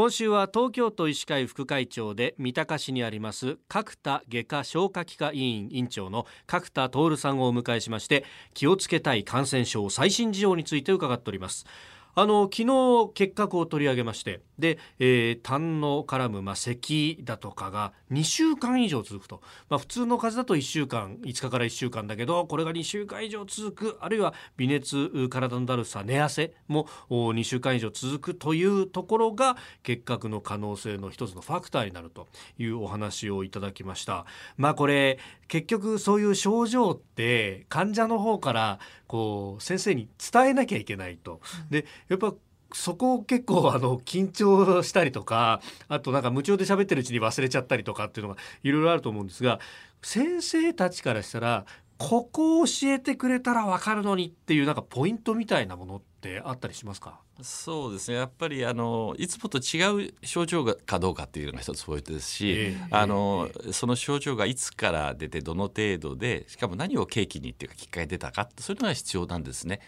今週は東京都医師会副会長で三鷹市にあります角田外科消化器科委員委員長の角田徹さんをお迎えしまして気をつけたい感染症最新事情について伺っております。あの昨日結核を取り上げましてで、えー、痰の絡む、まあ、咳だとかが2週間以上続くと、まあ、普通の風邪だと1週間5日から1週間だけどこれが2週間以上続くあるいは微熱体のだるさ寝汗も2週間以上続くというところが結核の可能性の一つのファクターになるというお話をいただきました。まあこれ結局そういう症状って患者の方からこう先生に伝えなきゃいけないと。でやっぱそこを結構あの緊張したりとかあとなんか夢中で喋ってるうちに忘れちゃったりとかっていうのがいろいろあると思うんですが先生たちからしたらここを教えてくれたら分かるのにっていうなんかポイントみたいなものってあったりしますか？そうですね。やっぱりあのいつもと違う症状がかどうかっていうのが一つポイントですし、えー、あの、えー、その症状がいつから出てどの程度でしかも何を契機にっていうかきっかけ出たかそういうのが必要なんですね。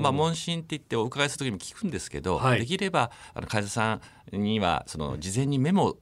まあ問診って言ってお伺いする時も聞くんですけど、はい、できればあの患者さんにはその事前にメモ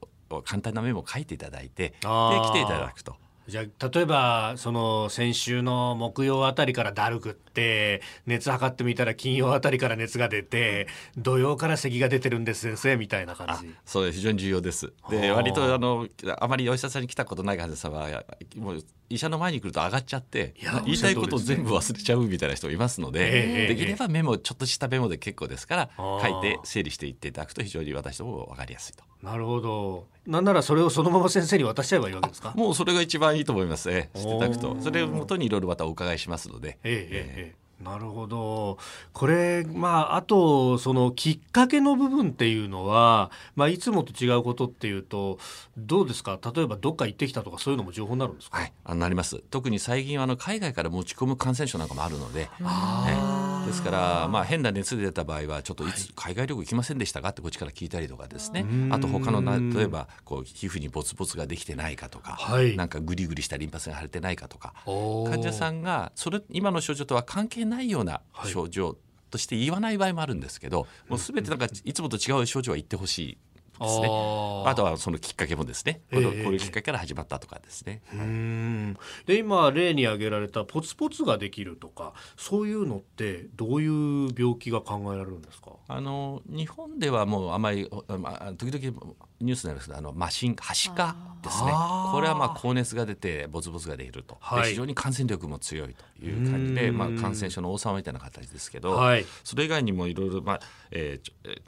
簡単なメモを書いていただいてで来ていただくと。じゃあ例えばその先週の木曜あたりからだるくって熱測ってみたら金曜あたりから熱が出て土曜から咳が出てるんです先生みたいな感じ。そう非常に重要です。で割とあのあまりお医者さんに来たことない患者さんはもう医者の前に来ると上がっちゃって言いたいことを全部忘れちゃうみたいな人いますので、できればメモちょっとしたメモで結構ですから書いて整理していっていただくと非常に私ども分かりやすいと。なるほど。なんならそれをそのまま先生に渡しちゃえばいいわけですか？もうそれが一番いいと思います。ねしていただくと。それをもとにいろいろまたお伺いしますので。ええ。ええなるほど。これまああとそのきっかけの部分っていうのは、まあ、いつもと違うことっていうとどうですか？例えばどっか行ってきたとかそういうのも情報になるんですか、はい、あなります。特に最近はあの海外から持ち込む感染症なんかもあるので、はい、ですから、まあ、変な熱出た場合はちょっといつ海外旅行行きませんでしたか？ってこっちから聞いたりとかですね。あと他の例えばこう皮膚にボツボツができてないかとか、はい、なんかグリグリしたリンパ腺が腫れてないかとか患者さんがそれ今の症状とは関係ないような症状として言わない場合もあるんですけど、もう全てなんかいつもと違う症状は言ってほしいですね。あとはそのきっかけもですね、このこういうきっかけから始まったとかですね。はい、で今例に挙げられたポツポツができるとかそういうのってどういう病気が考えられるんですか？あの日本ではもうあまり、まあ、時々ニュースになるんですけどあのマシンはしかですね。これはまあ高熱が出てボツボツが出ると、はい、非常に感染力も強いという感じで、まあ、感染症の王様みたいな形ですけど、はい、それ以外にもいろいろまあ、えーえー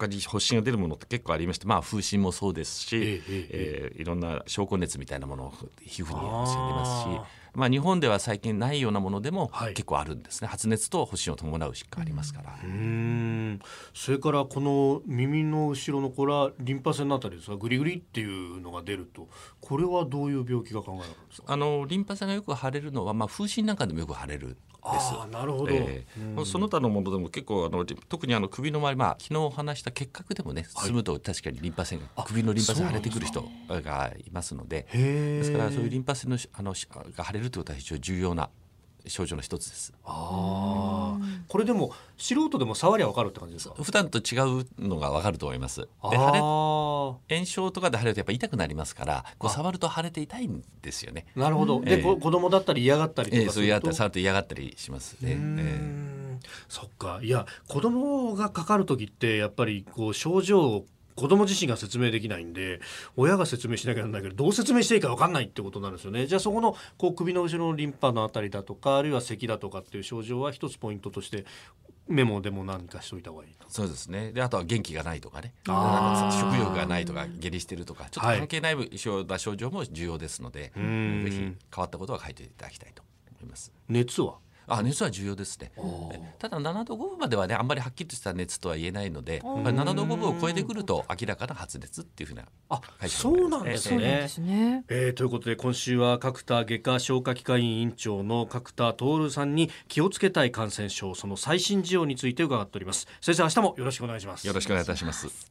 他に発疹が出るものって結構ありまして、まあ、風疹もそうですし、えー、えー、いろんな証拠熱みたいなものを皮膚に発生りますしまあ、日本では最近ないようなものでも結構あるんですね、はい、発熱と発疹を伴う疾患ありますから。うん。それからこの耳の後ろのこれはリンパ腺のあたりですがグリグリっていうのが出るとこれはどういう病気が考えられるんですか？あのリンパ腺がよく腫れるのは、まあ、風疹なんかでもよく腫れるあなるほど、えー、その他のものでも結構あの特にあの首の周り、まあ、昨日お話した結核でもね進むと確かにリンパ腺が、首のリンパ腺が腫れてくる人がいますので。ですからそういうリンパ腺のあのが腫れるということは非常に重要な症状の一つです。ああ、これでも素人でも触りゃわかるって感じですか？普段と違うのがわかると思います。で、炎症とかで腫れるとやっぱ痛くなりますから、こう触ると腫れて痛いんですよね。なるほど。で、えー、子供だったり嫌がったりとかえー、そう嫌がったり触ると嫌がったりしますね。えー、そっか。いや子供がかかる時ってやっぱりこう症状子供自身が説明できないんで親が説明しなきゃならないけどどう説明していいか分かんないってことなんですよね。じゃあそこのこう首の後ろのリンパのあたりだとかあるいは咳だとかっていう症状は一つポイントとしてメモでも何かしといた方がいいそうですね。であとは元気がないとかね。食欲がないとか下痢してるとかちょっと関係ない症状も重要ですので、はい、ぜひ変わったことは書いていただきたいと思います。熱は？あ熱は重要ですねただ7度5分まではねあんまりはっきりとした熱とは言えないので7度5分を超えてくると明らかな発熱っていうふうなあそうなんですね、えー、ということで今週は角田外科消化器科委員長の角田徹さんに気をつけたい感染症その最新事情について伺っております。先生明日もよろしくお願いします。よろしくお願いいたします